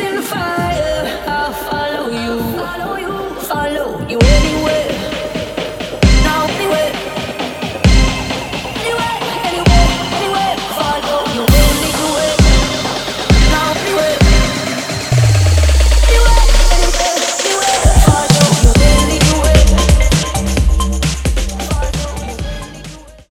in fire.